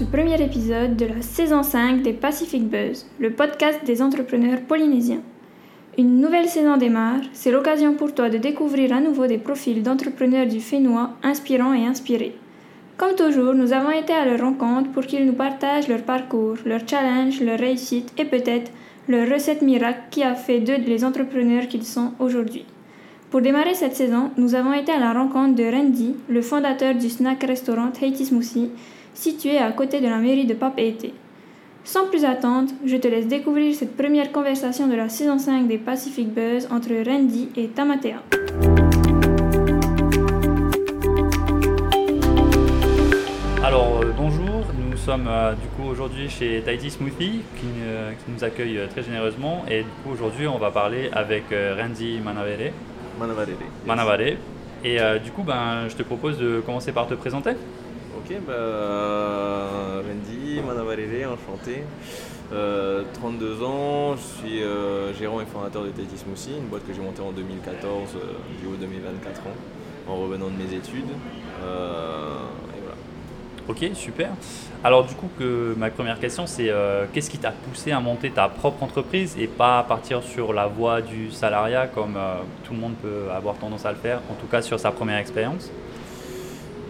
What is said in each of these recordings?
ce premier épisode de la saison 5 des Pacific Buzz, le podcast des entrepreneurs polynésiens. Une nouvelle saison démarre, c'est l'occasion pour toi de découvrir à nouveau des profils d'entrepreneurs du Fénois inspirants et inspirés. Comme toujours, nous avons été à leur rencontre pour qu'ils nous partagent leur parcours, leurs challenges, leurs réussites et peut-être leur recette miracle qui a fait d'eux les entrepreneurs qu'ils sont aujourd'hui. Pour démarrer cette saison, nous avons été à la rencontre de Randy, le fondateur du snack restaurant Haiti Smoothie, situé à côté de la mairie de Papeete. Sans plus attendre, je te laisse découvrir cette première conversation de la saison 5 des Pacific Buzz entre Randy et Tamatea. Alors euh, bonjour, nous sommes euh, du coup aujourd'hui chez Tahiti Smoothie qui, euh, qui nous accueille euh, très généreusement et du coup aujourd'hui on va parler avec euh, Randy Manavere. Manavarere. Manavare. Et euh, du coup ben, je te propose de commencer par te présenter. Ok, bah, euh, Randy, Manavarere, enchanté. Euh, 32 ans, je suis euh, gérant et fondateur de Tahiti Smoothie, une boîte que j'ai montée en 2014, euh, du haut de mes 24 ans, en revenant de mes études. Euh, et voilà. Ok, super. Alors du coup que ma première question c'est euh, qu'est-ce qui t'a poussé à monter ta propre entreprise et pas partir sur la voie du salariat comme euh, tout le monde peut avoir tendance à le faire, en tout cas sur sa première expérience?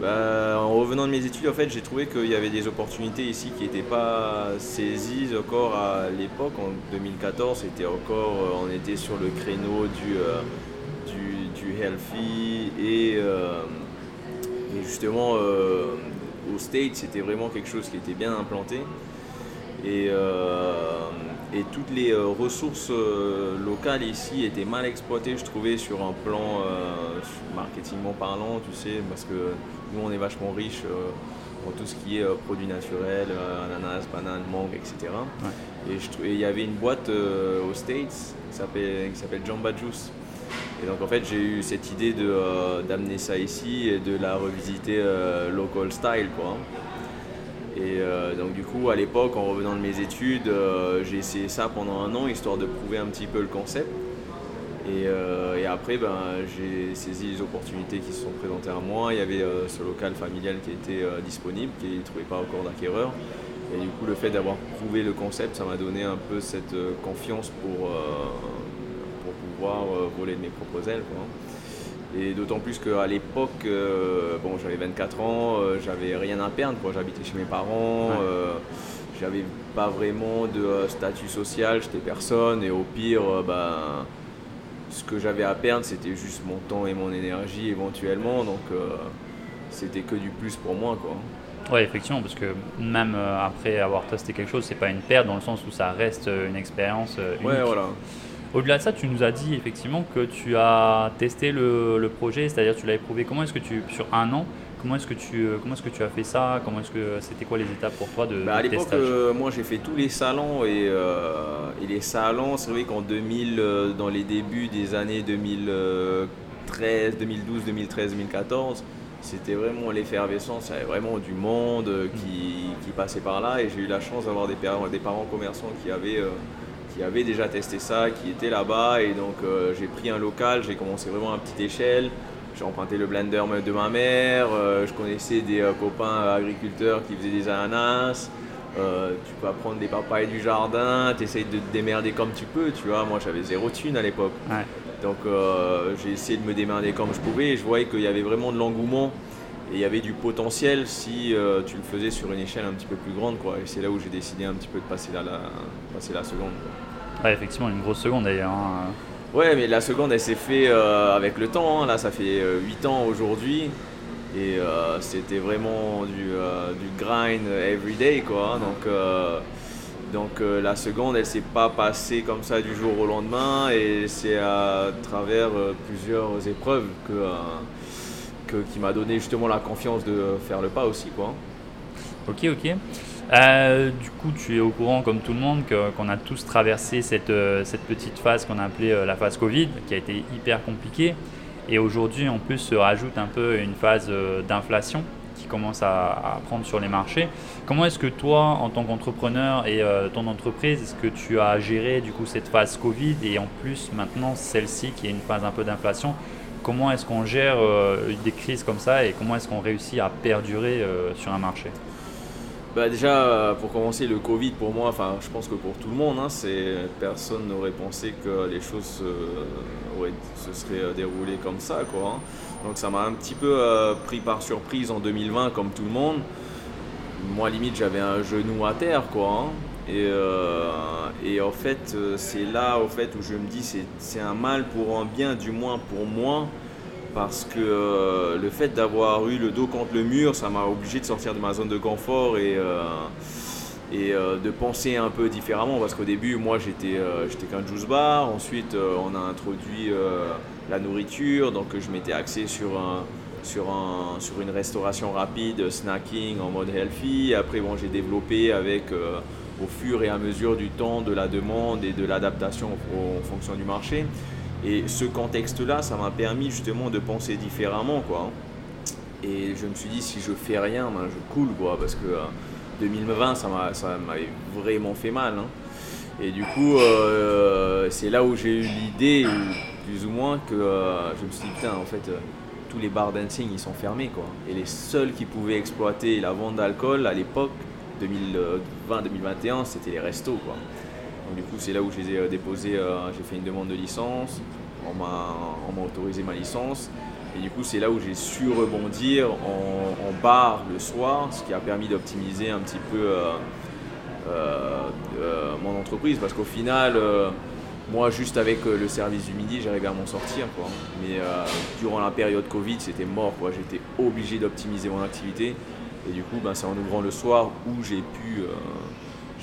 Bah, en revenant de mes études, en fait, j'ai trouvé qu'il y avait des opportunités ici qui n'étaient pas saisies encore à l'époque. En 2014, c'était encore, euh, on était sur le créneau du, euh, du, du healthy et, euh, justement au States, c'était vraiment quelque chose qui était bien implanté. Et, et toutes les euh, ressources euh, locales ici étaient mal exploitées, je trouvais, sur un plan euh, marketingment parlant, tu sais, parce que nous, on est vachement riche euh, en tout ce qui est produits naturels, ananas, bananes, mangue, etc. Et il y avait une boîte aux States qui s'appelle Jamba Juice. Et donc en fait j'ai eu cette idée d'amener ça ici et de la revisiter local style quoi. Et euh, donc du coup à l'époque en revenant de mes études euh, j'ai essayé ça pendant un an histoire de prouver un petit peu le concept. Et, euh, et après ben, j'ai saisi les opportunités qui se sont présentées à moi. Il y avait ce local familial qui était disponible, qui ne trouvait pas encore d'acquéreur. Et du coup le fait d'avoir prouvé le concept ça m'a donné un peu cette confiance pour, pour pouvoir voler de mes propres ailes. quoi. Et d'autant plus qu'à l'époque, euh, bon, j'avais 24 ans, euh, j'avais rien à perdre, quoi. j'habitais chez mes parents, Ouais. euh, j'avais pas vraiment de statut social, j'étais personne, et au pire, ben, ce que j'avais à perdre, c'était juste mon temps et mon énergie éventuellement, donc c'était que du plus pour moi. Quoi. Ouais, effectivement, parce que même après avoir testé quelque chose, c'est pas une perte dans le sens où ça reste une expérience unique. Ouais, voilà. Au-delà de ça, tu nous as dit effectivement que tu as testé le, le projet, c'est-à-dire tu l'as éprouvé. Comment est-ce que tu, sur un an, comment est-ce que tu, comment est-ce que tu as fait ça? Comment est-ce que c'était quoi les étapes pour toi de, Bah, à l'époque, euh, moi j'ai fait tous les salons et, euh, et les salons, c'est vrai qu'en 2000, euh, dans les débuts des années 2013, 2012, 2013, 2014, c'était vraiment l'effervescence, il y avait vraiment du monde euh, qui, qui passait par là. Et j'ai eu la chance d'avoir des parents, des parents commerçants qui avaient, euh, qui avaient déjà testé ça, qui étaient là-bas et donc euh, j'ai pris un local, j'ai commencé vraiment à petite échelle. J'ai emprunté le blender de ma mère, euh, je connaissais des euh, copains agriculteurs qui faisaient des ananas. Tu peux apprendre des papayes du jardin, tu essayes de te démerder comme tu peux, tu vois. Moi j'avais zéro thune à l'époque. Ouais. Donc j'ai essayé de me démerder comme je pouvais et je voyais qu'il y avait vraiment de l'engouement et il y avait du potentiel si euh, tu le faisais sur une échelle un petit peu plus grande. Quoi. Et c'est là où j'ai décidé un petit peu de passer la, la, passer la seconde. quoi. Ouais, effectivement, une grosse seconde d'ailleurs. hein. Ouais, mais la seconde, elle s'est fait euh, avec le temps. hein. Là, ça fait 8 ans aujourd'hui. Et euh, c'était vraiment du, euh, du grind everyday, quoi. Donc, euh, donc euh, la seconde, elle s'est pas passée comme ça du jour au lendemain. Et c'est à travers euh, plusieurs épreuves euh, que, qui m'a donné justement la confiance de faire le pas aussi, quoi. Ok, ok. Euh, du coup, tu es au courant, comme tout le monde, qu'on a tous traversé cette, euh, cette petite phase qu'on a appelée euh, la phase Covid, qui a été hyper compliquée. Et aujourd'hui, en plus, se rajoute un peu une phase euh, d'inflation qui commence à, à prendre sur les marchés. Comment est-ce que toi, en tant qu'entrepreneur et euh, ton entreprise, est-ce que tu as géré du coup cette phase Covid et en plus maintenant celle-ci qui est une phase un peu d'inflation Comment est-ce qu'on gère euh, des crises comme ça et comment est-ce qu'on réussit à perdurer euh, sur un marché? Bah déjà, pour commencer, le Covid, pour moi, enfin, je pense que pour tout le monde, hein, c'est personne n'aurait pensé que les choses se seraient déroulées comme ça, quoi. Hein. Donc ça m'a un petit peu pris par surprise en 2020, comme tout le monde. Moi, limite, j'avais un genou à terre, quoi. Hein. Et, et, en fait, c'est là, fait, où je me dis, c'est un mal pour un bien, du moins pour moi parce que euh, le fait d'avoir eu le dos contre le mur, ça m'a obligé de sortir de ma zone de confort et, euh, et euh, de penser un peu différemment. Parce qu'au début, moi, j'étais j'étais qu'un juice bar. Ensuite, on a introduit la nourriture, donc je m'étais axé sur un, sur, un, sur une restauration rapide, snacking en mode healthy. Après, bon, j'ai développé avec, au fur et à mesure du temps, de la demande et de l'adaptation en fonction du marché. Et ce contexte-là, ça m'a permis justement de penser différemment, quoi. Et je me suis dit, si je fais rien, ben, je coule, quoi, parce que 2020, euh, ça m'a, vraiment fait mal. Hein. Et du coup, euh, c'est là où j'ai eu l'idée, plus ou moins, que euh, je me suis dit, putain, en fait, tous les bars dancing, ils sont fermés, quoi. Et les seuls qui pouvaient exploiter la vente d'alcool à l'époque, 2020-2021, c'était les restos, quoi du coup, c'est là où j'ai déposé, euh, j'ai fait une demande de licence, on m'a autorisé ma licence. Et du coup, c'est là où j'ai su rebondir en, bar le soir, ce qui a permis d'optimiser un petit peu euh, euh, mon entreprise. Parce qu'au final, moi, juste avec le service du midi, j'arrivais à m'en sortir. Mais durant la période Covid, c'était mort. J'étais obligé d'optimiser mon activité. Et du coup, ben, c'est en ouvrant le soir où j'ai pu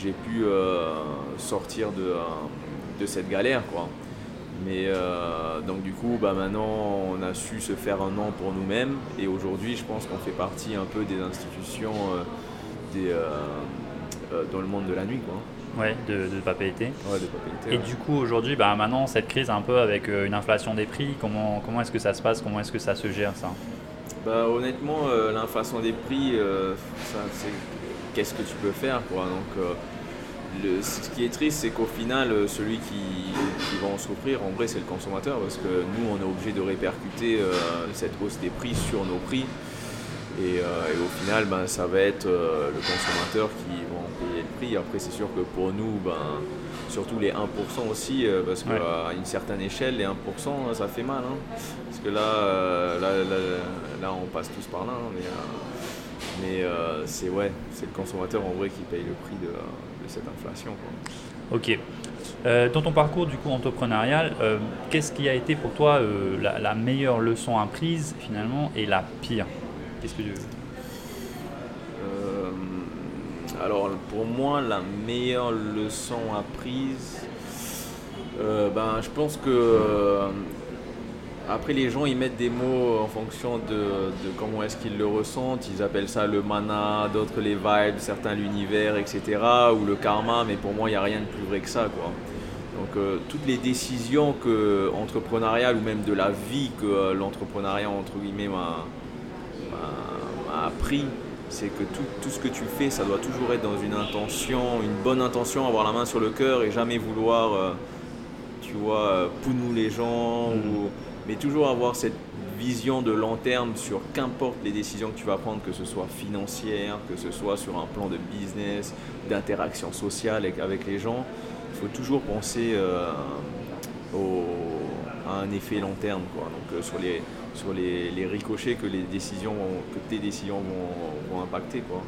j'ai pu euh, sortir de, euh, de, cette galère. Quoi. Mais euh, donc du coup, bah, maintenant, on a su se faire un nom pour nous-mêmes. Et aujourd'hui, je pense qu'on fait partie un peu des institutions des, dans le monde de la nuit. Quoi. Ouais, de, de papeterie. Ouais, de Et du coup, aujourd'hui, bah, maintenant, cette crise un peu avec une inflation des prix, comment, comment est-ce que ça se passe? Comment est-ce que ça se gère ça? Bah, Honnêtement, l'inflation des prix, ça, c'est qu'est-ce que tu peux faire quoi. Donc, euh, le, ce qui est triste, c'est qu'au final, euh, celui qui, va en souffrir, en vrai, c'est le consommateur, parce que nous, on est obligé de répercuter euh, cette hausse des prix sur nos prix. Et, au final, ben, ça va être le consommateur qui va payer le prix. Après, c'est sûr que pour nous, ben, surtout les 1% aussi, parce qu'à une certaine échelle, les 1%, ça fait mal. Hein. parce que là, là, on passe tous par là. Hein, mais euh, c'est ouais, c'est le consommateur en vrai qui paye le prix de, cette inflation. Ok. Euh, dans ton parcours du coup entrepreneurial, euh, qu'est-ce qui a été pour toi la, meilleure leçon apprise finalement et la pire? Qu'est-ce que tu Alors pour moi, la meilleure leçon apprise, ben, je pense que après, les gens, ils mettent des mots en fonction de, comment est-ce qu'ils le ressentent. Ils appellent ça le mana, d'autres les vibes, certains l'univers, etc. Ou le karma, mais pour moi, il n'y a rien de plus vrai que ça. Quoi. Donc, euh, toutes les décisions que, entrepreneuriales ou même de la vie que euh, l'entrepreneuriat, entre guillemets, m'a appris, c'est que tout, tout, ce que tu fais, ça doit toujours être dans une intention, une bonne intention, avoir la main sur le cœur et jamais vouloir, euh, tu vois, pounou les gens mm. ou mais toujours avoir cette vision de long terme sur qu'importe les décisions que tu vas prendre, que ce soit financière, que ce soit sur un plan de business, d'interaction sociale avec les gens, il faut toujours penser euh, à un effet long terme, quoi. Donc euh, sur les sur les, ricochets que les décisions que tes décisions vont, impacter, quoi.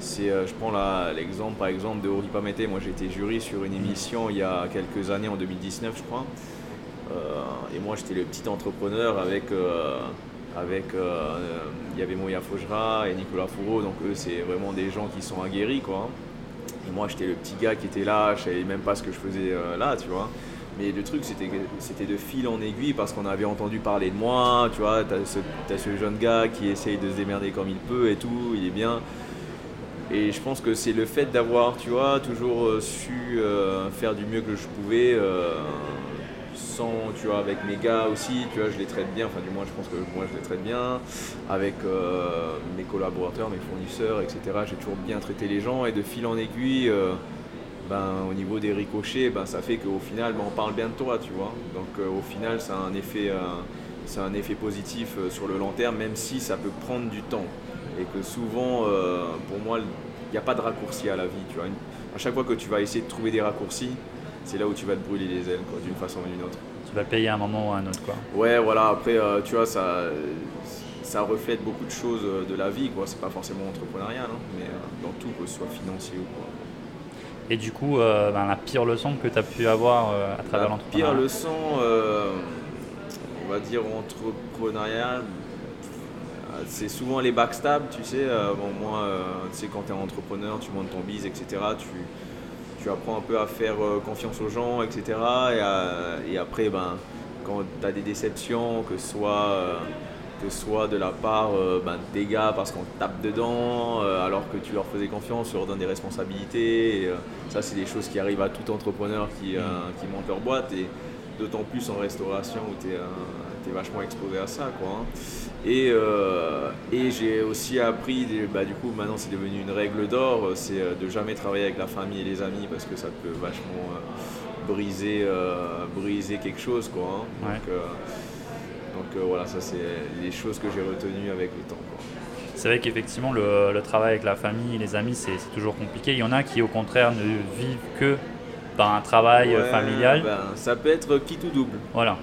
C'est, euh, je prends l'exemple par exemple de Oripa Mété. Moi été jury sur une émission il y a quelques années en 2019 je crois et moi, j'étais le petit entrepreneur avec. Euh, avec euh, il y avait Moya Fojra et Nicolas Fourreau, donc eux, c'est vraiment des gens qui sont aguerris, quoi. Et moi, j'étais le petit gars qui était là, je savais même pas ce que je faisais euh, là, tu vois. Mais le truc, c'était, de fil en aiguille parce qu'on avait entendu parler de moi, tu vois. T'as ce, as ce jeune gars qui essaye de se démerder comme il peut et tout, il est bien. Et je pense que c'est le fait d'avoir, tu vois, toujours su faire du mieux que je pouvais tu vois, avec mes gars aussi, tu vois, je les traite bien, enfin du moins je pense que moi je les traite bien, avec euh, mes collaborateurs, mes fournisseurs, etc. J'ai toujours bien traité les gens et de fil en aiguille, euh, ben, au niveau des ricochets, ben, ça fait qu'au final ben, on parle bien de toi, tu vois. Donc euh, au final ça a un effet, c'est un effet positif sur le long terme, même si ça peut prendre du temps. Et que souvent, pour moi, n'y a pas de raccourci à la vie. Tu vois. À chaque fois que tu vas essayer de trouver des raccourcis, c'est là où tu vas te brûler les ailes, d'une façon ou d'une autre. Tu vas payer à un moment ou à un autre, quoi. Ouais, voilà. Après, euh, tu vois, ça, ça reflète beaucoup de choses euh, de la vie, quoi. C'est pas forcément entrepreneurial, hein, mais euh, dans tout, que ce soit financier ou quoi. Et du coup, ben, la pire leçon que tu as pu avoir à travers l'entrepreneuriat La pire leçon, on va dire entrepreneurial, c'est souvent les backstabs, tu sais. bon, moi, tu sais, quand tu es entrepreneur, tu montes ton bise, etc. Tu, tu apprends un peu à faire euh, confiance aux gens, etc. Et, après, ben, quand tu as des déceptions, que ce soit, euh, que soit de la part euh, ben, des gars parce qu'on tape dedans, alors que tu leur faisais confiance, tu leur donnes des responsabilités. ça, c'est des choses qui arrivent à tout entrepreneur qui, qui monte leur boîte. Et d'autant plus en restauration où tu es, vachement exposé à ça. Quoi, hein. Et, euh, et j'ai aussi appris, bah, du coup maintenant c'est devenu une règle d'or, c'est euh, de jamais travailler avec la famille et les amis parce que ça peut vachement euh, briser, briser quelque chose. Quoi, hein. Donc, voilà, ça c'est les choses que j'ai retenues avec le temps. C'est vrai qu'effectivement le, le, travail avec la famille les amis c'est toujours compliqué. Il y en a qui au contraire ne vivent que par un travail familial. Ben, ça peut être qui tout double. Voilà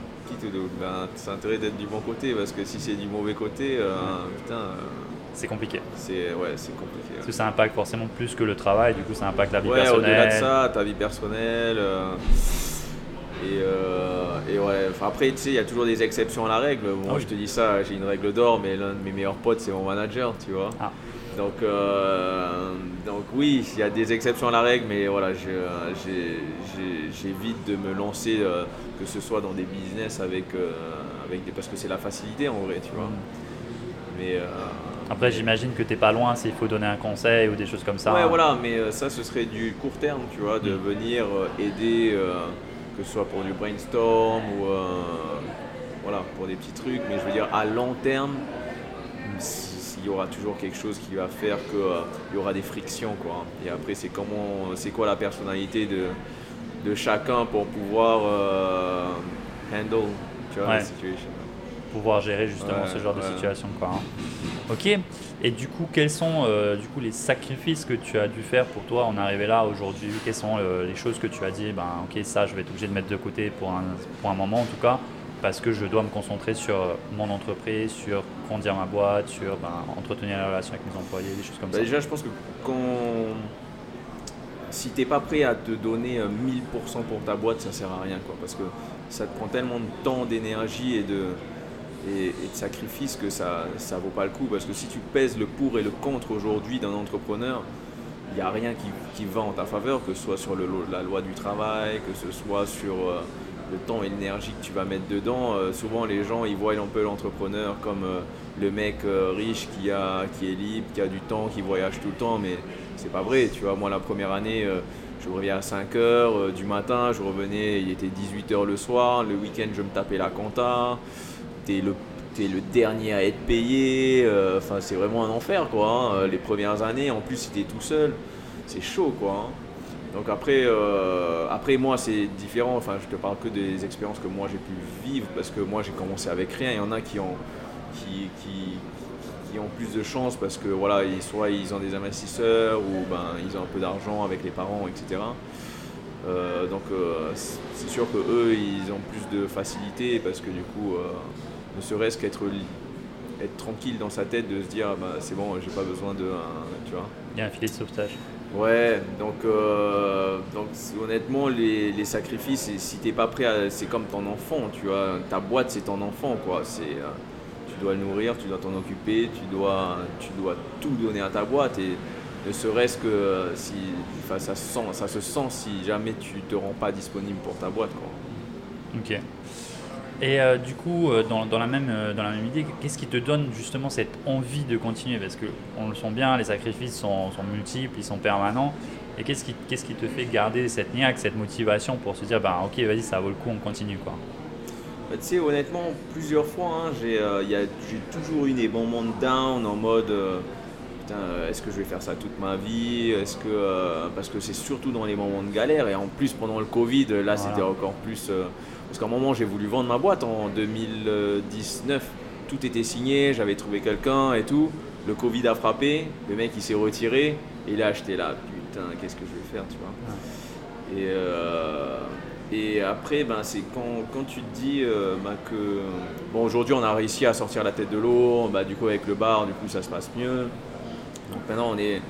ben, c'est intérêt d'être du bon côté parce que si c'est du mauvais côté, euh, putain. Euh, c'est compliqué. C'est ouais, c'est compliqué. Parce que ça impacte forcément plus que le travail, du coup ça impacte la vie ouais, Au-delà de ça, ta vie personnelle. Euh, et, et, ouais, après, tu sais, il y a toujours des exceptions à la règle. Moi, ah je te dis ça, j'ai une règle d'or, mais l'un de mes meilleurs potes, c'est mon manager, tu vois. Ah. Donc, donc oui, il y a des exceptions à la règle, mais voilà, j'évite de me lancer que ce soit dans des business avec, euh, avec des, parce que c'est la facilité en vrai, tu vois. Mm. Mais euh, après, j'imagine que tu n'es pas loin s'il faut donner un conseil ou des choses comme ça. Ouais, voilà, mais euh, ça, ce serait du court terme, tu vois, de mm. venir aider, que ce soit pour du brainstorm ou voilà, pour des petits trucs. Mais je veux dire, à long terme, il y aura toujours quelque chose qui va faire qu'il y aura des frictions, quoi. Et après, c'est comment, c'est quoi la personnalité de de chacun pour pouvoir euh, handle tu vois, la situation. Pouvoir gérer justement ce genre de situation. Quoi, hein. Ok, et du coup, quels sont euh, du coup, les sacrifices que tu as dû faire pour toi en arriver là aujourd'hui? Quelles sont euh, les choses que tu as dit ben, Ok, ça, je vais être obligé de mettre de côté pour un, pour un moment en tout cas, parce que je dois me concentrer sur mon entreprise, sur grandir ma boîte, sur ben, entretenir la relation avec mes employés, des choses comme bah, ça? Déjà, je pense que quand si tu n'es pas prêt à te donner 1000% euh, pour ta boîte, ça sert à rien. Quoi, parce que ça te prend tellement de temps, d'énergie et de, et, de sacrifice que ça ne vaut pas le coup. Parce que si tu pèses le pour et le contre aujourd'hui d'un entrepreneur, il n'y a rien qui, va en ta faveur, que ce soit sur la loi du travail, que ce soit sur euh, le temps et l'énergie que tu vas mettre dedans. Euh, souvent, les gens, ils voient un peu l'entrepreneur comme le mec riche qui, a, qui est libre, qui a du temps, qui voyage tout le temps. Mais c'est pas vrai. Tu vois, moi, la première année, euh, je reviens à 5 h euh, du matin, je revenais, il était 18 h le soir. Le week-end, je me tapais la compta. T'es le es le dernier à être payé. Euh, enfin, c'est vraiment un enfer, quoi. Hein. Les premières années, en plus, si t'es tout seul, c'est chaud, quoi. Hein. Donc après, après moi, c'est différent. Enfin, je te parle que des expériences que moi j'ai pu vivre parce que moi, j'ai commencé avec rien. Il y en a qui ont, qui, qui, ont plus de chance parce que voilà, soit ils ont des investisseurs ou ben, ils ont un peu d'argent avec les parents, etc. Euh, donc euh, c'est sûr que eux ils ont plus de facilité parce que du coup, euh, ne serait-ce qu'être être tranquille dans sa tête de se dire bah, c'est bon, j'ai pas besoin de. tu vois. Il y a un filet de sauvetage. Ouais, donc, donc honnêtement, les, les sacrifices, si t'es pas prêt, c'est comme ton enfant, tu vois. Ta boîte, c'est ton enfant, quoi. C'est dois le nourrir, tu dois t'en occuper, tu dois, tu dois tout donner à ta boîte. Et ne serait-ce que si ça, se sent, ça se sent si jamais tu te rends pas disponible pour ta boîte. Quoi. Ok. Et euh, du coup, euh, dans, dans, la même, euh, dans la même idée, qu'est-ce qui te donne justement cette envie de continuer? Parce qu'on le sent bien, les sacrifices sont, sont, multiples, ils sont permanents. Et qu'est-ce qui, qu'est-ce qui te fait garder cette niaque, cette motivation pour se dire, bah, ok, vas-y, ça vaut le coup, on continue quoi? Bah, tu sais, honnêtement, plusieurs fois, hein, euh, j'ai toujours eu des moments de down en mode putain, est-ce que je vais faire ça toute ma vie? Est-ce que parce que c'est surtout dans les moments de galère. Et en plus pendant le Covid, là c'était encore plus parce qu'à un moment j'ai voulu vendre ma boîte en 2019, tout était signé, j'avais trouvé quelqu'un et tout. Le Covid a frappé, le mec il s'est retiré Et là, j'étais là, putain, qu'est-ce que je vais faire, tu vois. Et, euh, et après, ben, c'est quand, quand tu te dis euh, ben, que. Bon, aujourd'hui, on a réussi à sortir la tête de l'eau, bah, du coup, avec le bar, du coup, ça se passe mieux. Donc maintenant, on est.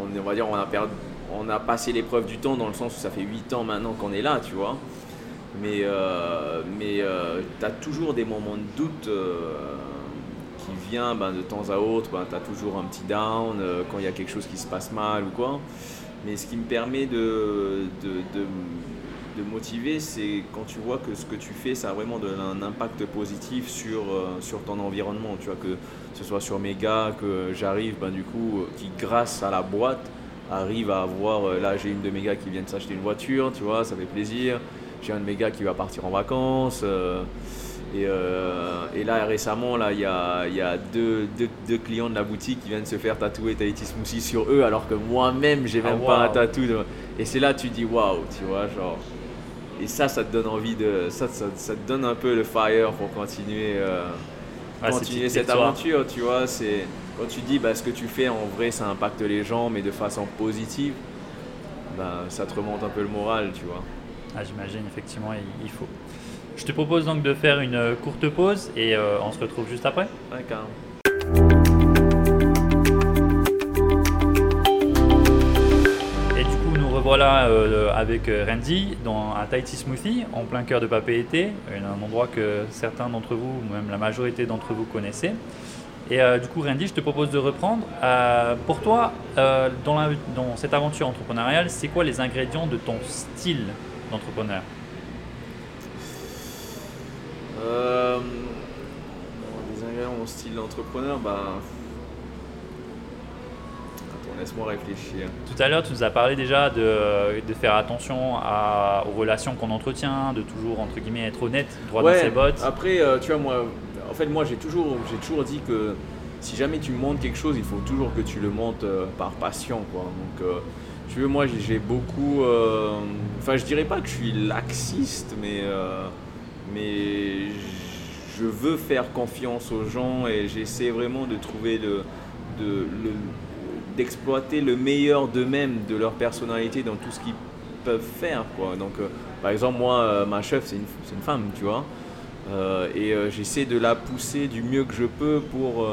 On, on va dire, on a, perdu, on a passé l'épreuve du temps dans le sens où ça fait 8 ans maintenant qu'on est là, tu vois. Mais, euh, mais tu as toujours des moments de doute qui viennent ben, de temps à autre. Ben, tu as toujours un petit down quand il y a quelque chose qui se passe mal ou quoi. Mais ce qui me permet de, de de motiver, c'est quand tu vois que ce que tu fais, ça a vraiment un impact positif sur, euh, sur ton environnement. Tu vois, que ce soit sur mes gars, que j'arrive, ben, du coup, euh, qui grâce à la boîte, arrive à avoir, euh, là j'ai une de mes gars qui vient de s'acheter une voiture, tu vois, ça fait plaisir. J'ai un de mes gars qui va partir en vacances. et, et, là récemment, là il y a, y a deux, deux, clients de la boutique qui viennent se faire tatouer Tahiti Smoothie sur eux, alors que moi-même j'ai même ah, pas un tatou. Et c'est là tu dis waouh, tu vois, genre et ça, ça te donne envie de. Ça, ça, te donne un peu le fire pour continuer, euh, continuer cette aventure, tu vois. C'est quand tu dis bah, ce que tu fais en vrai, ça impacte les gens, mais de façon positive, bah, ça te remonte un peu le moral, tu vois. Ah, J'imagine, effectivement, il, faut. Je te propose donc de faire une courte pause et euh, on se retrouve juste après. Ouais, carrément. voilà euh, avec euh, Randy dans un Tahiti Smoothie en plein cœur de Papeete, un endroit que certains d'entre vous, même la majorité d'entre vous connaissez. Et euh, du coup, Randy, je te propose de reprendre. pour toi, dans, dans, cette aventure entrepreneuriale, c'est quoi les ingrédients de ton style? D'entrepreneur Les ingrédients de mon style d'entrepreneur, bah, Laisse-moi réfléchir. Tout à l'heure, tu nous as parlé déjà de, de faire attention à, aux relations qu'on entretient, de toujours, entre guillemets, être honnête, droit dans ses bottes. Après, euh, tu vois, moi, en fait, moi, j'ai toujours, j'ai toujours dit que si jamais tu montes quelque chose, il faut toujours que tu le montes euh, par passion, quoi. Donc, euh, tu veux, moi, j'ai beaucoup. Enfin, je dirais pas que je suis laxiste, mais, mais je veux faire confiance aux gens et j'essaie vraiment de trouver le, de, le, d'exploiter le meilleur d'eux-mêmes, de leur personnalité dans tout ce qu'ils peuvent faire. Quoi. Donc, euh, par exemple, moi, euh, ma chef, c'est une, une, femme, tu vois. Euh, et j'essaie de la pousser du mieux que je peux pour,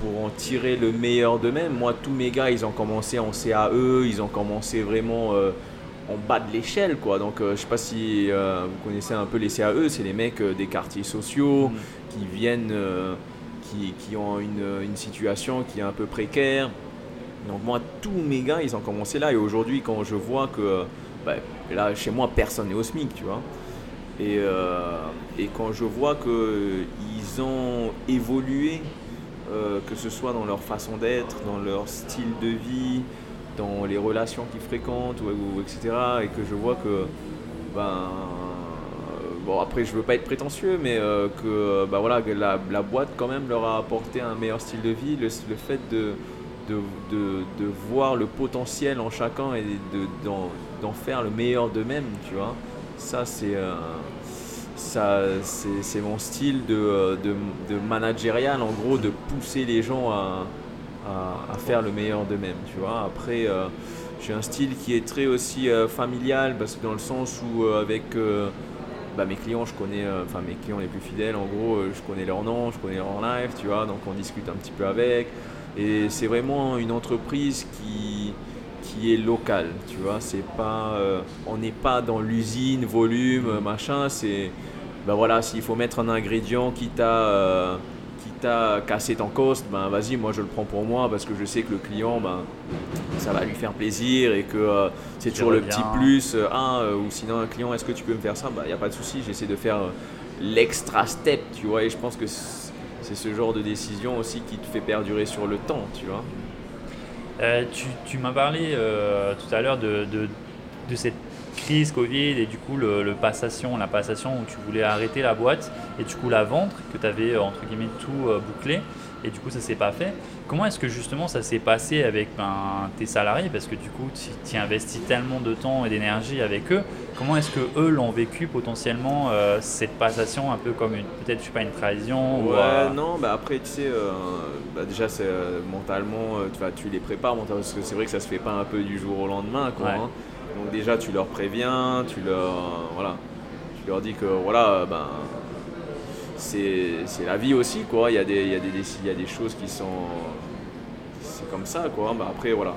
pour en tirer le meilleur d'eux-mêmes. Moi, tous mes gars, ils ont commencé en CAE, ils ont commencé vraiment en bas de l'échelle. quoi. Donc, je sais pas si vous connaissez un peu les CAE, c'est les mecs des quartiers sociaux mmh. qui viennent. Qui, qui, ont une, une, situation qui est un peu précaire, donc moi, tous mes gars, ils ont commencé là. Et aujourd'hui, quand je vois que, bah, là, chez moi, personne n'est au SMIC, tu vois. Et, euh, et quand je vois qu'ils ont évolué, euh, que ce soit dans leur façon d'être, dans leur style de vie, dans les relations qu'ils fréquentent, ou, etc. Et que je vois que, ben, bon après je veux pas être prétentieux, mais euh, que, bah, voilà, la, la, boîte quand même leur a apporté un meilleur style de vie, le, le fait de de, de, voir le potentiel en chacun et d'en faire le meilleur d'eux-mêmes, tu vois. Ça, c'est euh, ça c'est mon style de, de, managérial, en gros, de pousser les gens à, à, faire le meilleur d'eux-mêmes, tu vois. Après, euh, j'ai un style qui est très aussi euh, familial, parce que dans le sens où avec bah, mes clients, je connais, enfin mes clients les plus fidèles, en gros, je connais leur nom, je connais leur live, tu vois, donc on discute un petit peu avec. Et c'est vraiment une entreprise qui, qui est locale, tu vois. C'est pas, euh, on n'est pas dans l'usine, volume, machin. C'est, ben voilà, s'il faut mettre un ingrédient qui t'a, euh, qui t'a cassé ton cost, ben vas-y, moi je le prends pour moi parce que je sais que le client, ben, ça va lui faire plaisir et que euh, c'est toujours le petit plus. ah, ou sinon un client, est-ce que tu peux me faire ça? Il n'y a pas de souci, j'essaie de faire l'extra step, tu vois. Et je pense que c'est ce genre de décision aussi qui te fait perdurer sur le temps, tu vois. Euh, tu, m'as parlé euh, tout à l'heure de, cette crise Covid et du coup le, passation, la passation où tu voulais arrêter la boîte et du coup la vendre, que tu avais entre guillemets tout bouclé et du coup ça s'est pas fait. Comment est-ce que justement ça s'est passé avec ben, tes salariés? Parce que du coup tu investis tellement de temps et d'énergie avec eux. Comment est-ce que eux l'ont vécu potentiellement euh, cette passation un peu comme une peut-être je sais pas une trahison Ouais euh, non bah après tu sais euh, bah, déjà c'est mentalement tu, tu les prépares mentalement parce que c'est vrai que ça se fait pas un peu du jour au lendemain quoi. Hein. Donc déjà tu leur préviens, tu leur voilà, tu leur dis que voilà ben c'est la vie aussi, quoi. Il y, a des, il, y a des, il y a des choses qui sont. C'est comme ça, quoi. Bah, après, voilà.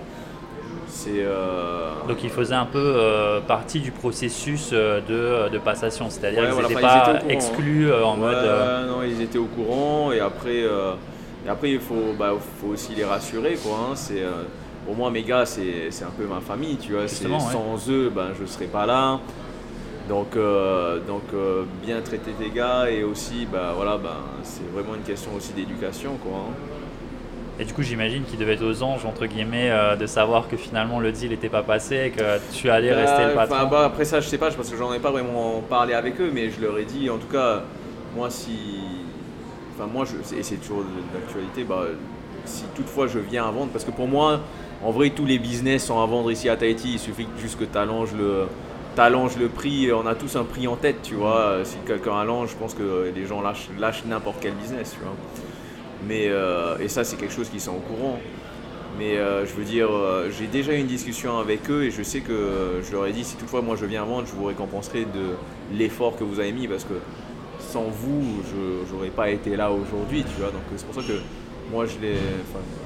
Euh, Donc, ils faisaient un peu euh, partie du processus euh, de, de passation, c'est-à-dire qu'ils n'étaient pas hein. exclus en mode. Non, ils étaient au courant, et après, et après il faut, bah, faut aussi les rassurer, quoi. Hein. C'est. Pour moi, mes gars, c'est un peu ma famille, tu vois. Sans eux, ben, je ne serais pas là. Donc, donc bien traiter tes gars et aussi, bah, voilà, bah, c'est vraiment une question aussi d'éducation. Quoi, hein. Et du coup, j'imagine qu'il devait être aux anges, entre guillemets, euh, de savoir que finalement le deal n'était pas passé et que tu allais bah, rester le patron. Bah, après ça, je sais pas, parce que j'en ai pas vraiment parlé avec eux, mais je leur ai dit, en tout cas, moi, si. Enfin, moi, je, et c'est toujours d'actualité, bah, si toutefois je viens à vendre, parce que pour moi, en vrai, tous les business sont à vendre ici à Tahiti, il suffit juste que tu allonges le t'allonges le prix, on a tous un prix en tête, tu vois. Si quelqu'un allonge, je pense que les gens lâchent, lâchent n'importe quel business, tu vois. Mais, euh, et ça, c'est quelque chose qui sont au courant. Mais euh, je veux dire, euh, j'ai déjà eu une discussion avec eux et je sais que je leur ai dit si toutefois moi je viens vendre, je vous récompenserai de l'effort que vous avez mis parce que sans vous, je n'aurais pas été là aujourd'hui, tu vois. Donc c'est pour ça que moi, je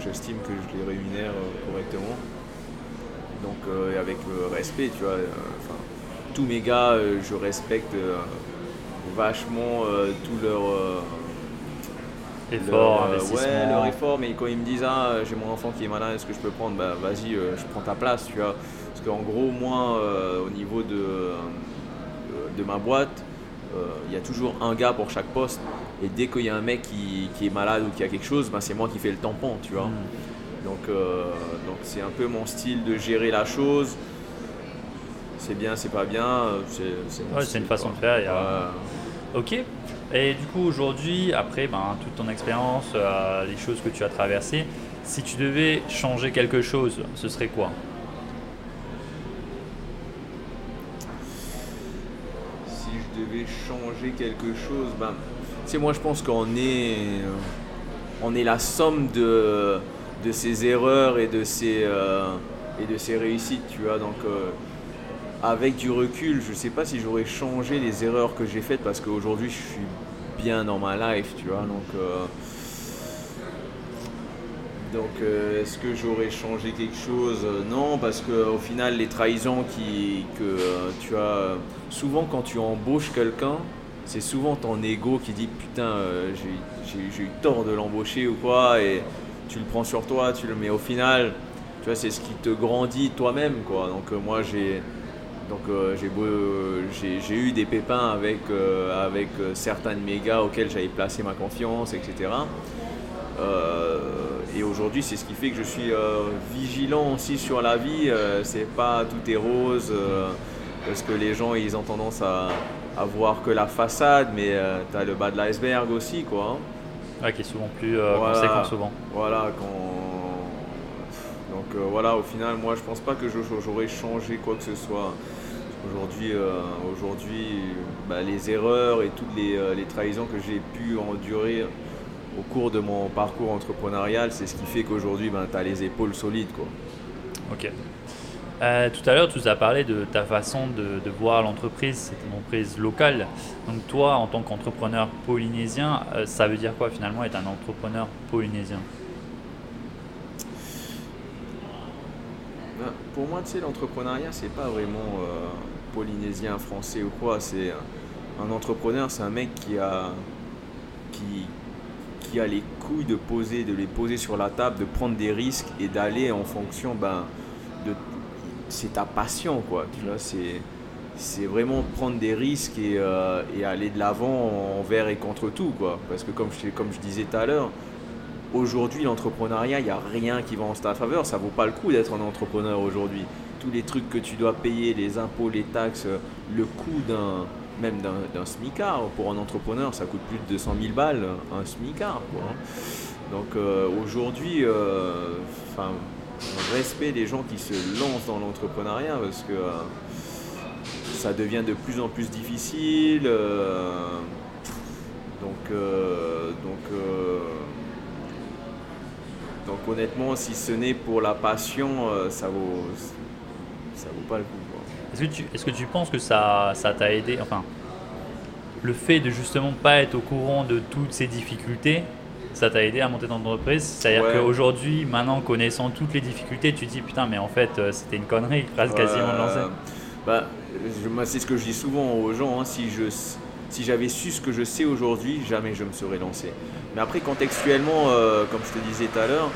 j'estime que je les rémunère correctement. Donc avec respect, tu vois tous mes gars, je respecte vachement tout leur effort, ouais, leur effort, mais quand ils me disent ah j'ai mon enfant qui est malade, est-ce que je peux prendre? Bah vas-y, je prends ta place, tu vois. Parce qu'en gros, moi, au niveau de, de ma boîte, il y a toujours un gars pour chaque poste. Et dès qu'il y a un mec qui, qui, est malade ou qui a quelque chose, bah, c'est moi qui fais le tampon, tu vois. Hmm. Donc donc c'est un peu mon style de gérer la chose c'est bien, c'est pas bien. Euh, c'est une façon de faire. Ok. Et du coup, aujourd'hui, après ben, toute ton expérience, euh, les choses que tu as traversées, si tu devais changer quelque chose, ce serait quoi? Si je devais changer quelque chose, ben, c'est moi je pense qu'on est, euh, on est la somme de, de ses erreurs et de ses, et de ses réussites, tu vois. Donc, avec du recul, je ne sais pas si j'aurais changé les erreurs que j'ai faites parce qu'aujourd'hui je suis bien dans ma life, tu vois. Donc, euh, euh, est-ce que j'aurais changé quelque chose? Non, parce qu'au final, les trahisons qui, que euh, tu as. Souvent, quand tu embauches quelqu'un, c'est souvent ton ego qui dit Putain, j'ai eu tort de l'embaucher ou quoi, et tu le prends sur toi, tu le mets au final. Tu vois, c'est ce qui te grandit toi-même, quoi. Donc, moi, j'ai donc euh, j'ai eu des pépins avec, euh, avec euh, certains de mes gars auxquels j'avais placé ma confiance, etc. et aujourd'hui, c'est ce qui fait que je suis vigilant aussi sur la vie. c'est pas tout est rose, parce que les gens, ils ont tendance à, à voir que la façade, mais tu as le bas de l'iceberg aussi, quoi. Hein. qui est souvent plus conséquent souvent. Voilà, donc voilà, au final, moi je pense pas que j'aurais changé quoi que ce soit. Aujourd'hui, euh, bah, les erreurs et toutes euh, les, trahisons que j'ai pu endurer au cours de mon parcours entrepreneurial, c'est ce qui fait qu'aujourd'hui, ben, tu as les épaules solides. Quoi. Ok. Euh, tout à l'heure, tu nous as parlé de ta façon de, voir l'entreprise, c'est une entreprise locale. Donc toi, en tant qu'entrepreneur polynésien, ça veut dire quoi finalement être un entrepreneur polynésien ben, Pour moi, tu sais, l'entrepreneuriat, c'est pas vraiment polynésien, français ou quoi. C'est un entrepreneur, c'est un mec qui a, qui, a les couilles de poser, de les poser sur la table, de prendre des risques et d'aller en fonction, ben, de, c'est ta passion, quoi. Tu vois, c'est, c'est vraiment prendre des risques et, euh, aller de l'avant envers et contre tout, quoi. Parce que comme je disais tout à l'heure, aujourd'hui, l'entrepreneuriat, il n'y a rien qui va en ta faveur. Ça vaut pas le coup d'être un entrepreneur aujourd'hui. tous les trucs que tu dois payer, les impôts, les taxes, le coût d'un même d'un smicard. Pour un entrepreneur, ça coûte plus de 200 000 balles, un smicard. Quoi. Donc euh, aujourd'hui, euh, enfin, respect des gens qui se lancent dans l'entrepreneuriat parce que euh, ça devient de plus en plus difficile. donc, donc, donc honnêtement, si ce n'est pour la passion, ça vaut, ça vaut pas le coup. Est-ce que, tu, est-ce que tu penses que ça, ça t'a aidé Enfin, le fait de justement pas être au courant de toutes ces difficultés, ça t'a aidé à monter ton entreprise? C'est-à-dire qu'aujourd'hui, maintenant, connaissant toutes les difficultés, tu te dis putain, mais en fait, euh, c'était une connerie, quasiment de lancer. Bah, c'est ce que je dis souvent aux gens. Hein, si je si j'avais su ce que je sais aujourd'hui, jamais je me serais lancé. Mais après, contextuellement, euh, comme je te disais tout à l'heure,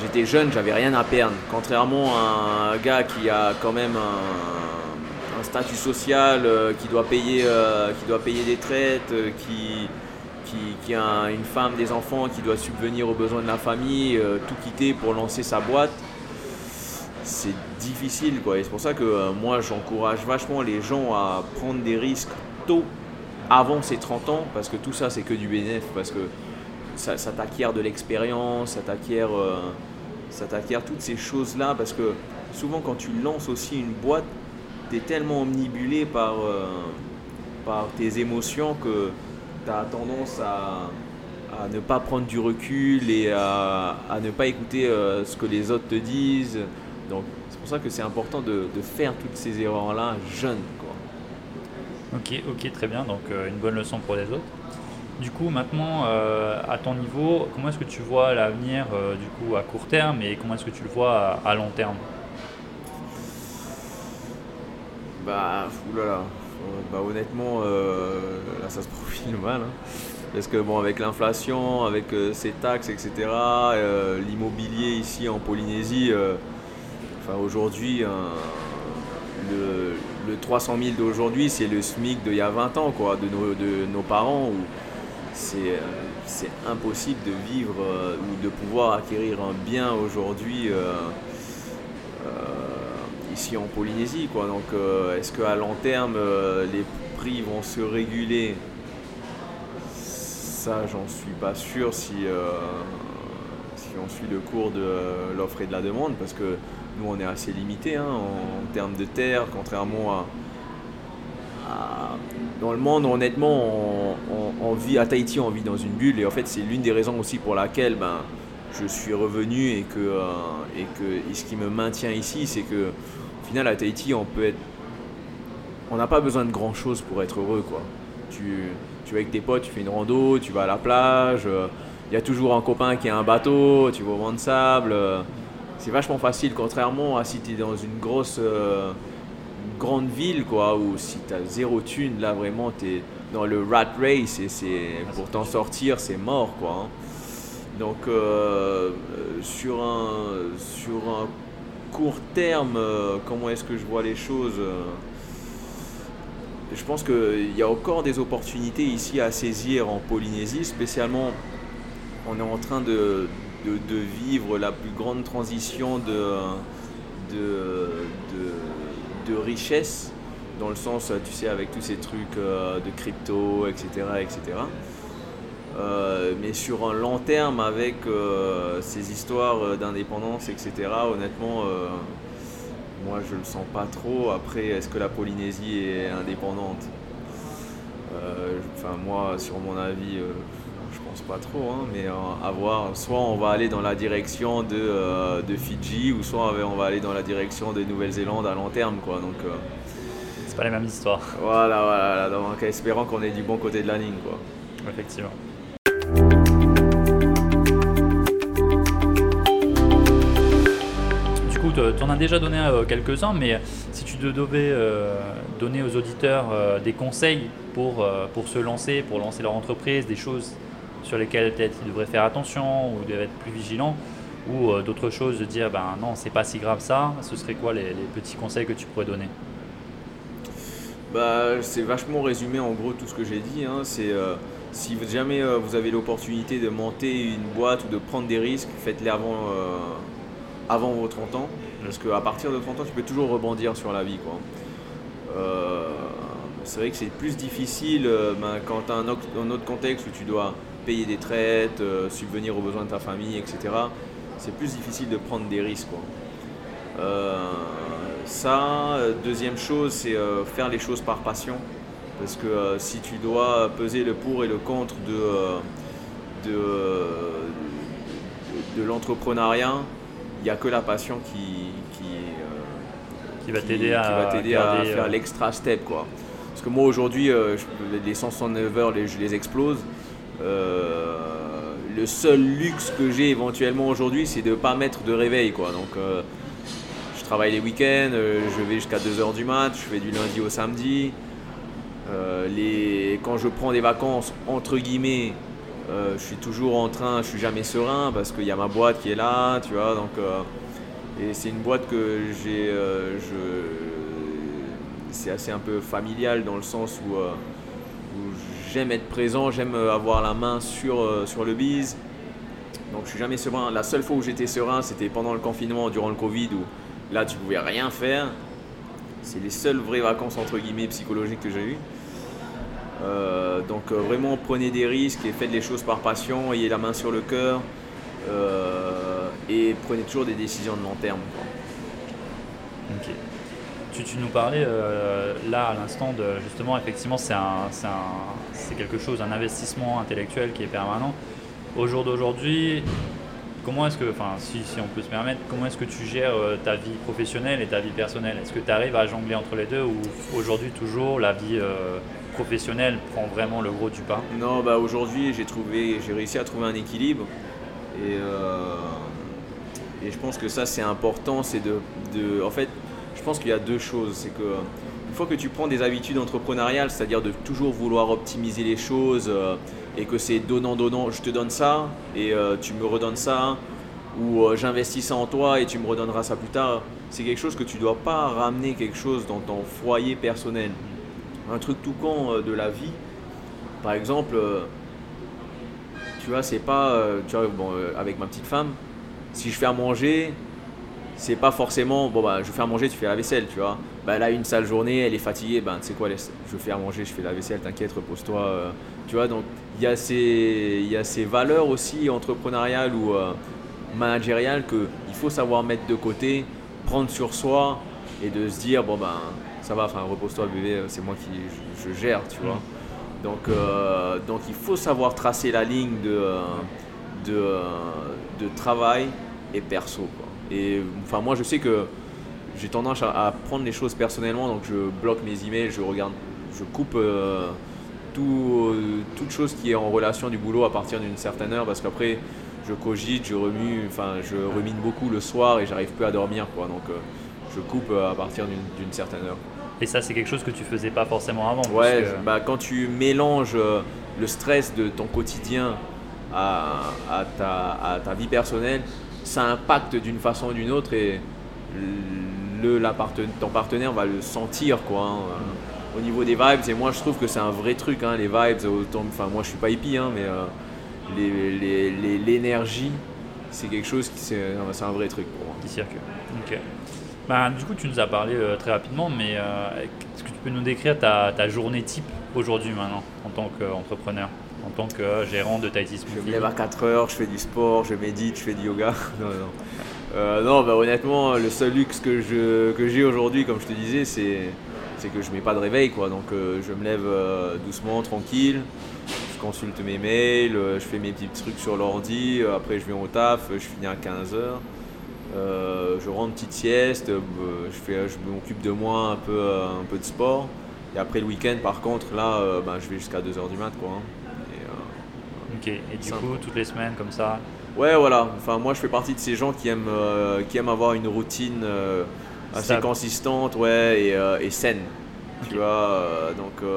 j'étais jeune, j'avais rien à perdre. Contrairement à un gars qui a quand même un, statut social, euh, qui, doit payer, qui doit payer des traites, qui, qui, a une femme, des enfants, qui doit subvenir aux besoins de la famille, euh, tout quitter pour lancer sa boîte, c'est difficile. Quoi. Et c'est pour ça que euh, moi, j'encourage vachement les gens à prendre des risques avant ses 30 ans, parce que tout ça, c'est que du bénéfice, parce que ça, t'acquiert de l'expérience, ça t'acquiert, euh, ça t'acquiert toutes ces choses-là, parce que souvent, quand tu lances aussi une boîte, tu es tellement omnibulé par, par tes émotions que tu as tendance à, ne pas prendre du recul et à, ne pas écouter euh, ce que les autres te disent. Donc c'est pour ça que c'est important de, faire toutes ces erreurs-là jeune. Ok, ok, très bien. Donc euh, une bonne leçon pour les autres. Du coup, maintenant, euh, à ton niveau, comment est-ce que tu vois l'avenir du coup à court terme et comment est-ce que tu le vois à, long terme? Bah, oulala. Bah, honnêtement, là ça se profile mal. Hein. Parce que bon, avec l'inflation, avec euh, ces taxes, etc., euh, l'immobilier ici en Polynésie, euh, enfin aujourd'hui, le, 300 000 d'aujourd'hui, c'est le SMIC d'il y a 20 ans, quoi, de nos, de nos parents, où c'est impossible de vivre ou de pouvoir acquérir un bien aujourd'hui ici en Polynésie. Quoi. Donc, est-ce qu'à long terme, les prix vont se réguler? Ça, j'en suis pas sûr si, euh, si on suit le cours de l'offre et de la demande, parce que nous, on est assez limité hein, en, termes de terre, contrairement à, dans le monde, honnêtement, on, vit à Tahiti, on vit dans une bulle, et en fait, c'est l'une des raisons aussi pour laquelle ben, je suis revenu et que, euh, et que ce qui me maintient ici, c'est que au final, à Tahiti, on peut être on n'a pas besoin de grand chose pour être heureux. Quoi. Tu, tu vas avec tes potes, tu fais une rando, tu vas à la plage, il euh, y a toujours un copain qui a un bateau, tu vas au vent de sable. Euh, c'est vachement facile, contrairement à si tu es dans une grosse euh, grande ville, quoi, où si tu as zéro thune, là vraiment tu es dans le rat race et c'est, pour t'en sortir, c'est mort. Quoi, hein. Donc sur, un, sur un court terme, comment est-ce que je vois les choses je pense qu'il y a encore des opportunités ici à saisir en Polynésie, spécialement on est en train de, de, vivre la plus grande transition de, richesse, dans le sens, tu sais, avec tous ces trucs euh, de crypto, etc. etc. Euh, mais sur un long terme, avec euh, ces histoires d'indépendance, etc., honnêtement, moi, je le sens pas trop. Après, est-ce que la Polynésie est indépendante? Enfin, moi, sur mon avis, pense pas trop. Hein, mais euh, à voir. Soit on va aller dans la direction de, de Fidji, ou soit on va aller dans la direction de Nouvelle-Zélande à long terme, quoi. Donc, c'est pas les mêmes histoires. Voilà, voilà. Donc, espérant qu'on est du bon côté de la ligne, quoi. Effectivement. tu en as déjà donné euh, quelques-uns, mais si tu devais euh, donner aux auditeurs euh, des conseils pour, pour se lancer, pour lancer leur entreprise, des choses sur lesquelles peut-être ils devraient faire attention ou être plus vigilants, ou d'autres choses de dire ben non, c'est pas si grave ça, ce serait quoi les, petits conseils que tu pourrais donner? Bah, C'est vachement résumé en gros tout ce que j'ai dit. Hein. c'est si jamais vous avez l'opportunité de monter une boîte ou de prendre des risques, faites-les avant avant vos 30 ans. Parce qu'à partir de 30 ans, tu peux toujours rebondir sur la vie. Quoi. Euh, c'est vrai que c'est plus difficile euh, ben, quand tu as un, autre contexte où tu dois payer des traites, euh, subvenir aux besoins de ta famille, etc. C'est plus difficile de prendre des risques. Quoi. ça, deuxième chose, c'est faire les choses par passion. Parce que si tu dois peser le pour et le contre de, de, de l'entrepreneuriat, il n'y a que la passion qui, qui va t'aider à, faire l'extra step. Quoi. Parce que moi aujourd'hui, euh, les 169 heures, je les explose. Euh, le seul luxe que j'ai éventuellement aujourd'hui, c'est de ne pas mettre de réveil. Quoi. Donc, euh, je travaille les week-ends, je vais jusqu'à 2h du mat, je fais du lundi au samedi. les, quand je prends des vacances, entre guillemets, je suis toujours en train, je suis jamais serein parce qu'il y a ma boîte qui est là, tu vois. Donc, et c'est une boîte que j'ai. c'est assez un peu familial dans le sens où, euh, j'aime être présent, j'aime euh, avoir la main sur, euh, sur le bise. Donc je suis jamais serein. La seule fois où j'étais serein, c'était pendant le confinement, durant le Covid, où là tu pouvais rien faire. C'est les seules vraies vacances entre guillemets psychologiques que j'ai eues. donc vraiment prenez des risques et faites les choses par passion, ayez la main sur le cœur et prenez toujours des décisions de long terme. Tu, nous parlais euh, là à l'instant de justement, effectivement, c'est quelque chose, un investissement intellectuel qui est permanent. Au jour d'aujourd'hui, comment est-ce que, enfin, si, on peut se permettre, comment est-ce que tu gères euh, ta vie professionnelle et ta vie personnelle? Est-ce que tu arrives à jongler entre les deux ou aujourd'hui toujours la vie euh, professionnelle prend vraiment le gros du pas? Non, bah aujourd'hui j'ai trouvé, j'ai réussi à trouver un équilibre et, et je pense que ça c'est important, c'est de, de, en fait, je pense qu'il y a deux choses. C'est que une fois que tu prends des habitudes entrepreneuriales, c'est-à-dire de toujours vouloir optimiser les choses euh, et que c'est donnant-donnant, je te donne ça et euh, tu me redonnes ça, ou euh, j'investis ça en toi et tu me redonneras ça plus tard, c'est quelque chose que tu ne dois pas ramener quelque chose dans ton foyer personnel. Un truc tout con de la vie, par exemple, tu vois, c'est pas, tu vois, bon, avec ma petite femme, si je fais à manger, c'est pas forcément bon bah je vais faire manger tu fais la vaisselle tu vois. Bah là une sale journée elle est fatiguée ben tu sais quoi laisse je vais faire manger je fais la vaisselle t'inquiète repose-toi euh, tu vois. Donc il y a ces il y a ces valeurs aussi entrepreneuriales ou euh, managériales que il faut savoir mettre de côté prendre sur soi et de se dire bon ben ça va enfin repose-toi bébé c'est moi qui je, gère tu vois. Donc euh, donc il faut savoir tracer la ligne de de, de travail et perso quoi. Et enfin, moi, je sais que j'ai tendance à, prendre les choses personnellement, donc je bloque mes emails, je regarde, je coupe euh, tout, toute chose qui est en relation du boulot à partir d'une certaine heure, parce qu'après, je cogite, je remue, enfin, je remine beaucoup le soir et j'arrive plus à dormir, quoi. Donc, euh, je coupe euh, à partir d'une certaine heure. Et ça, c'est quelque chose que tu faisais pas forcément avant. Ouais, bah, quand tu mélanges le stress de ton quotidien à, à, ta, à ta vie personnelle, ça impacte d'une façon ou d'une autre et le, ton partenaire va le sentir quoi. Hein. Au niveau des vibes, et moi je trouve que c'est un vrai truc, hein, les vibes, autant, enfin moi je suis pas hippie, hein, mais euh, l'énergie, c'est quelque chose qui c'est un vrai truc pour moi. Qui circule. Ok. Bah, du coup, tu nous as parlé euh, très rapidement, mais euh, est-ce que tu peux nous décrire ta journée type aujourd'hui maintenant en tant qu'entrepreneur? En tant que gérant de Je me lève à 4 heures, je fais du sport, je médite, je fais du yoga. non, non. Euh, non bah, honnêtement, le seul luxe que, je, que j'ai aujourd'hui, comme je te disais, c'est, c'est que je mets pas de réveil. Quoi. Donc euh, je me lève euh, doucement, tranquille. Je consulte mes mails, je fais mes petits trucs sur l'ordi. après, je viens au taf, je finis à 15 heures. je rentre petite sieste, je, fais, je m'occupe de moi un peu, un peu de sport. Et après le week-end, par contre, là, bah, je vais jusqu'à 2h du mat. Quoi, hein. Ok, et du coup, toutes les semaines comme ça Ouais, voilà. Enfin, moi, je fais partie de ces gens qui aiment, euh, qui aiment avoir une routine euh, assez consistante ouais, et, euh, et saine. Tu vois, donc,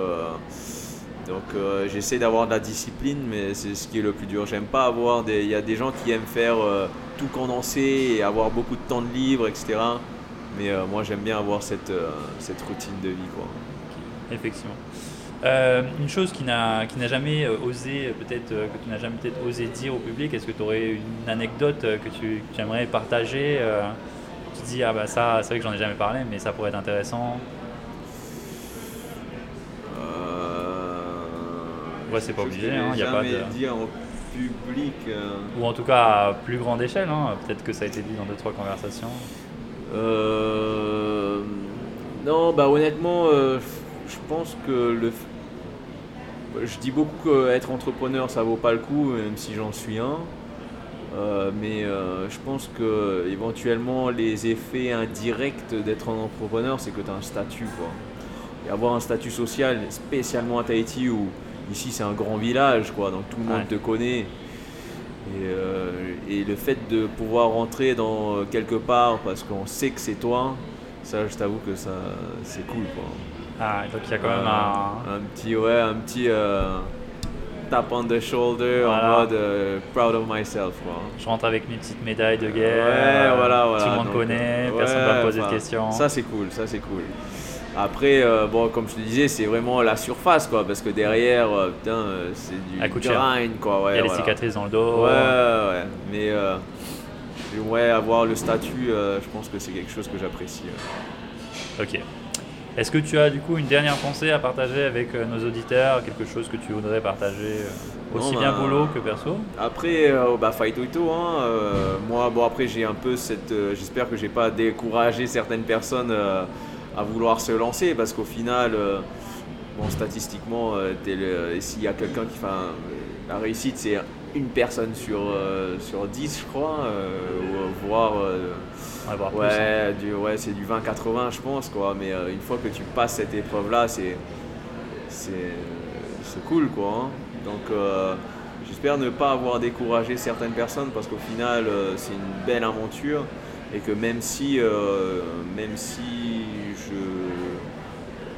donc j'essaie d'avoir de la discipline, mais c'est ce qui est le plus dur. J'aime pas avoir des. Il y a des gens qui aiment faire tout condenser et avoir beaucoup de temps de libre, etc. Mais moi, j'aime bien avoir cette, cette routine de vie. Quoi. Effectivement. Euh, une chose qui n'a jamais euh, osé, peut-être que tu n'as jamais peut-être osé dire au public, est-ce que tu aurais une anecdote que tu, aimerais partager Tu te dis ah bah ça c'est vrai que j'en ai jamais parlé, mais ça pourrait être intéressant. Ouais, c'est pas obligé, il hein, a pas de. dire en public. Ou en tout cas à plus grande échelle, hein. peut-être que ça a été dit dans deux trois conversations. Euh... Non, bah honnêtement, euh, je pense que le. Je dis beaucoup qu'être entrepreneur ça vaut pas le coup, même si j'en suis un. Euh, mais euh, je pense que éventuellement les effets indirects d'être un entrepreneur, c'est que tu as un statut. Quoi. Et avoir un statut social, spécialement à Tahiti, où ici c'est un grand village, quoi, donc tout le monde te connaît. Et, et, le fait de pouvoir rentrer dans quelque part parce qu'on sait que c'est toi, ça, je t'avoue que ça, c'est cool, quoi. Ah, donc il y a quand même un... un petit, ouais, un petit euh, tap on the shoulder en mode euh, proud of myself, quoi. Je rentre avec mes petites médailles de guerre. Ouais, voilà, voilà. Tout le monde connaît, personne ne va me poser de questions. Ça, c'est cool, ça, c'est cool. Après, euh, bon, comme je te disais, c'est vraiment la surface, quoi, parce que derrière, putain, c'est du grind, quoi. Ouais, il y a les cicatrices dans le dos. Ouais, ouais, mais ouais, avoir le statut, euh, je pense que c'est quelque chose que j'apprécie. Ok. Est-ce que tu as du coup une dernière pensée à partager avec euh, nos auditeurs, quelque chose que tu voudrais partager euh, aussi bien boulot que perso? Après, bah, fight hein, moi, bon après j'ai un peu cette, j'espère que j'ai pas découragé certaines personnes à vouloir se lancer parce qu'au final, bon statistiquement, s'il y a quelqu'un qui fait la réussite, c'est une personne sur, euh, sur 10, je crois, euh, Euh, ouais, hein. du, ouais c'est du 20-80, je pense, quoi. Mais une fois que tu passes cette épreuve-là, c'est. C'est cool, quoi. Hein. Donc, j'espère ne pas avoir découragé certaines personnes parce qu'au final, c'est une belle aventure et que même si, même si je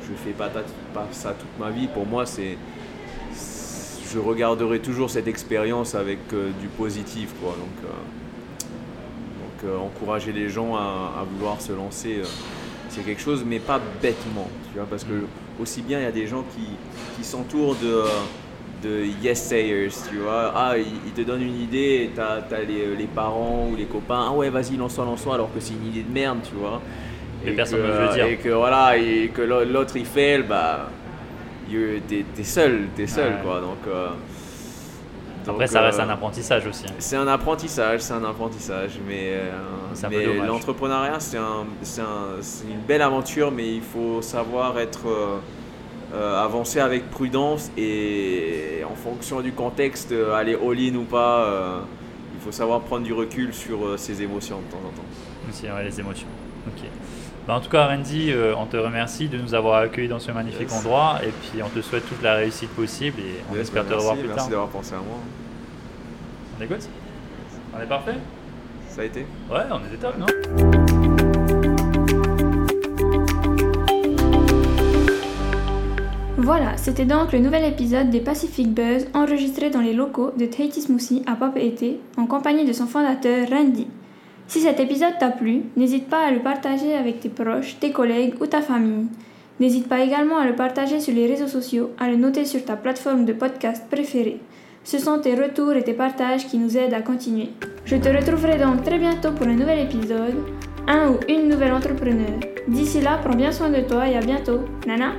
je fais pas, pas ça toute ma vie, pour moi, c'est je regarderai toujours cette expérience avec euh, du positif. Quoi. Donc, euh, donc euh, encourager les gens à, vouloir se lancer, c'est quelque chose, mais pas bêtement. Tu vois, parce que aussi bien il y a des gens qui, qui s'entourent de, de yes sayers, tu vois. Ah, ils, te donnent une idée, tu as, les, les, parents ou les copains, ah ouais, vas-y, lance-toi, lance-toi, alors que c'est une idée de merde, tu vois. Et, personne ne veut dire. Et que voilà, et que l'autre il fait, bah t'es es seul, t'es seul quoi. Donc, euh, Après, ça reste un euh, apprentissage aussi. Hein. C'est un apprentissage, c'est un apprentissage, mais, euh, mais l'entrepreneuriat, c'est un, une belle aventure, mais il faut savoir être avancé avec prudence et en fonction du contexte, aller all-in ou pas, il faut savoir prendre du recul sur ses émotions de temps en temps. Aussi, les émotions. Ok. Bah, en tout cas, Randy, euh, on te remercie de nous avoir accueillis dans ce magnifique endroit et puis on te souhaite toute la réussite possible et on espère bah, te revoir plus tard. Merci d'avoir pensé à moi. On écoute On est parfait Ça a été Ouais, on était top, non Voilà, c'était donc le nouvel épisode des Pacific Buzz enregistré dans les locaux de Tahiti Smoothie à Pape Été en compagnie de son fondateur Randy. Si cet épisode t'a plu, n'hésite pas à le partager avec tes proches, tes collègues ou ta famille. N'hésite pas également à le partager sur les réseaux sociaux, à le noter sur ta plateforme de podcast préférée. Ce sont tes retours et tes partages qui nous aident à continuer. Je te retrouverai donc très bientôt pour un nouvel épisode, un ou une nouvelle entrepreneur. D'ici là, prends bien soin de toi et à bientôt. Nana